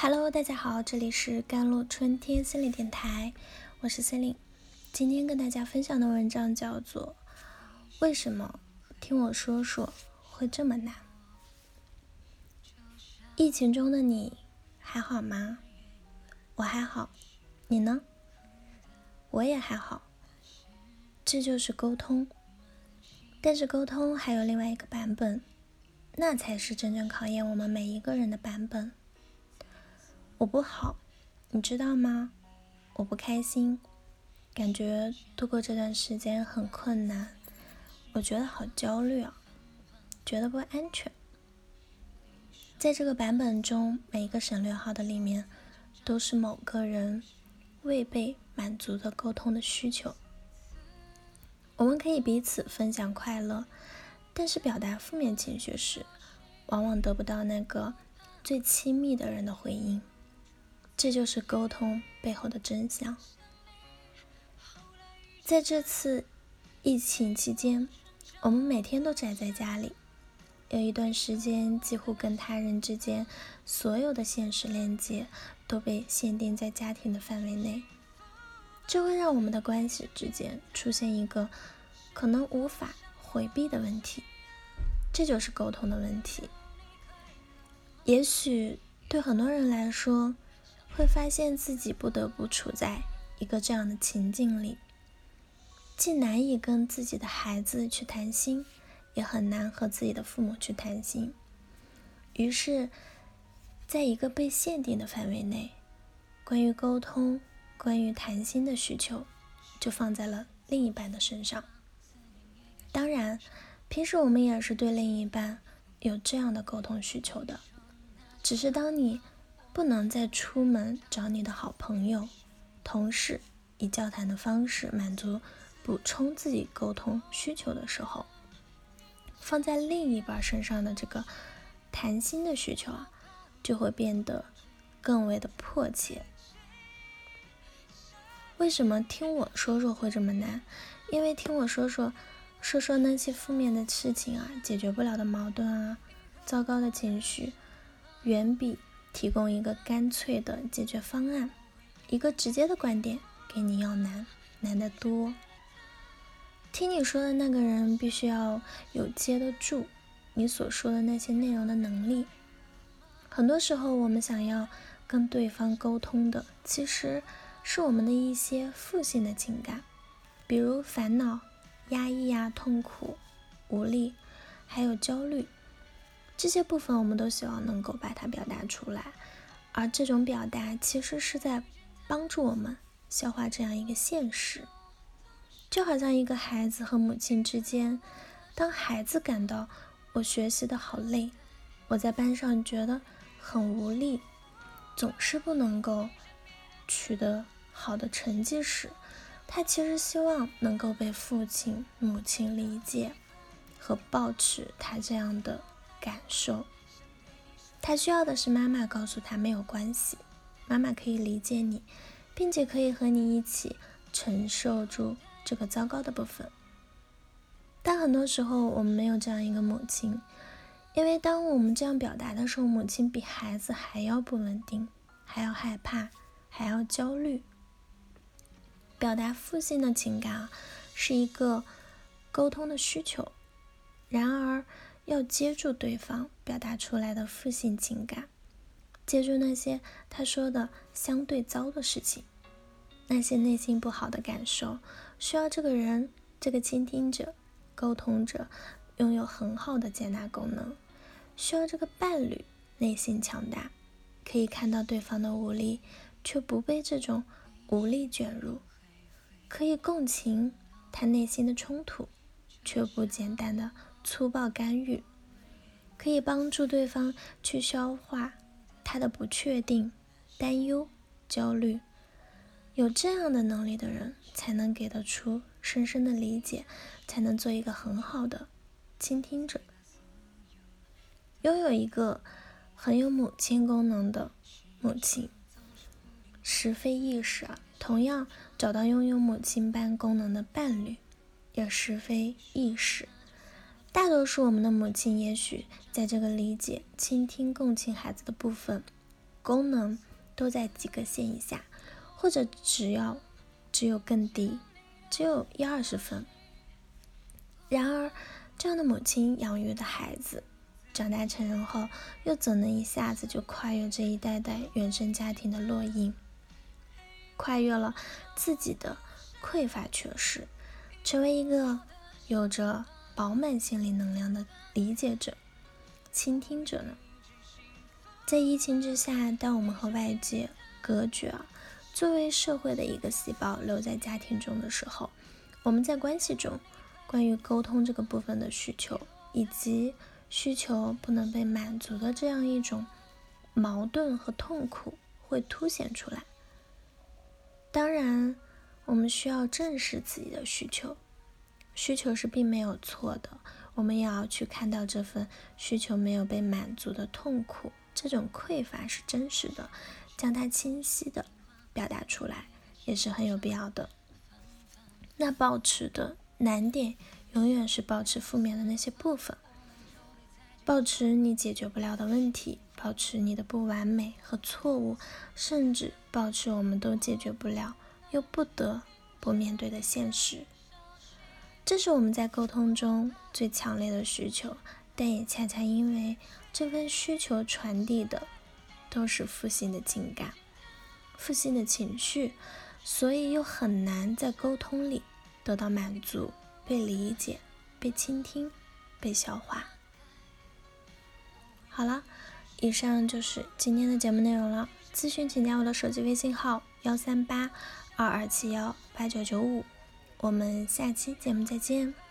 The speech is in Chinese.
Hello，大家好，这里是甘露春天心理电台，我是 Celine。今天跟大家分享的文章叫做《为什么听我说说会这么难》。疫情中的你还好吗？我还好，你呢？我也还好。这就是沟通，但是沟通还有另外一个版本，那才是真正考验我们每一个人的版本。我不好，你知道吗？我不开心，感觉度过这段时间很困难。我觉得好焦虑啊，觉得不安全。在这个版本中，每一个省略号的里面，都是某个人未被满足的沟通的需求。我们可以彼此分享快乐，但是表达负面情绪时，往往得不到那个最亲密的人的回应。这就是沟通背后的真相。在这次疫情期间，我们每天都宅在家里，有一段时间几乎跟他人之间所有的现实连接都被限定在家庭的范围内，这会让我们的关系之间出现一个可能无法回避的问题，这就是沟通的问题。也许对很多人来说，会发现自己不得不处在一个这样的情境里，既难以跟自己的孩子去谈心，也很难和自己的父母去谈心。于是，在一个被限定的范围内，关于沟通、关于谈心的需求，就放在了另一半的身上。当然，平时我们也是对另一半有这样的沟通需求的，只是当你。不能再出门找你的好朋友、同事，以交谈的方式满足、补充自己沟通需求的时候，放在另一半身上的这个谈心的需求啊，就会变得更为的迫切。为什么听我说说会这么难？因为听我说说，说说那些负面的事情啊，解决不了的矛盾啊，糟糕的情绪，远比。提供一个干脆的解决方案，一个直接的观点给你要难，难得多。听你说的那个人必须要有接得住你所说的那些内容的能力。很多时候，我们想要跟对方沟通的，其实是我们的一些负性的情感，比如烦恼、压抑啊、痛苦、无力，还有焦虑。这些部分我们都希望能够把它表达出来，而这种表达其实是在帮助我们消化这样一个现实。就好像一个孩子和母亲之间，当孩子感到我学习的好累，我在班上觉得很无力，总是不能够取得好的成绩时，他其实希望能够被父亲、母亲理解和抱持他这样的。感受，他需要的是妈妈告诉他没有关系，妈妈可以理解你，并且可以和你一起承受住这个糟糕的部分。但很多时候我们没有这样一个母亲，因为当我们这样表达的时候，母亲比孩子还要不稳定，还要害怕，还要焦虑。表达父亲的情感啊，是一个沟通的需求，然而。要接住对方表达出来的负性情感，接住那些他说的相对糟的事情，那些内心不好的感受，需要这个人、这个倾听者、沟通者拥有很好的接纳功能，需要这个伴侣内心强大，可以看到对方的无力，却不被这种无力卷入，可以共情他内心的冲突，却不简单的。粗暴干预可以帮助对方去消化他的不确定、担忧、焦虑。有这样的能力的人，才能给得出深深的理解，才能做一个很好的倾听者。拥有一个很有母亲功能的母亲，是非易事啊。同样，找到拥有母亲般功能的伴侣，也是非易事。大多数我们的母亲，也许在这个理解、倾听、共情孩子的部分，功能都在及格线以下，或者只要只有更低，只有一二十分。然而，这样的母亲养育的孩子，长大成人后，又怎能一下子就跨越这一代代原生家庭的烙印，跨越了自己的匮乏缺失，成为一个有着饱满心理能量的理解者、倾听者呢？在疫情之下，当我们和外界隔绝，作为社会的一个细胞留在家庭中的时候，我们在关系中。关于沟通这个部分的需求，以及需求不能被满足的这样一种矛盾和痛苦会凸显出来。当然，我们需要正视自己的需求，需求是并没有错的。我们也要去看到这份需求没有被满足的痛苦，这种匮乏是真实的，将它清晰的表达出来也是很有必要的。那保持的。难点永远是保持负面的那些部分，保持你解决不了的问题，保持你的不完美和错误，甚至保持我们都解决不了又不得不面对的现实。这是我们在沟通中最强烈的需求，但也恰恰因为这份需求传递的都是负性的情感、负性的情绪，所以又很难在沟通里。得到满足、被理解、被倾听、被消化。好了，以上就是今天的节目内容了。咨询请加我的手机微信号：幺三八二二七幺八九九五。我们下期节目再见。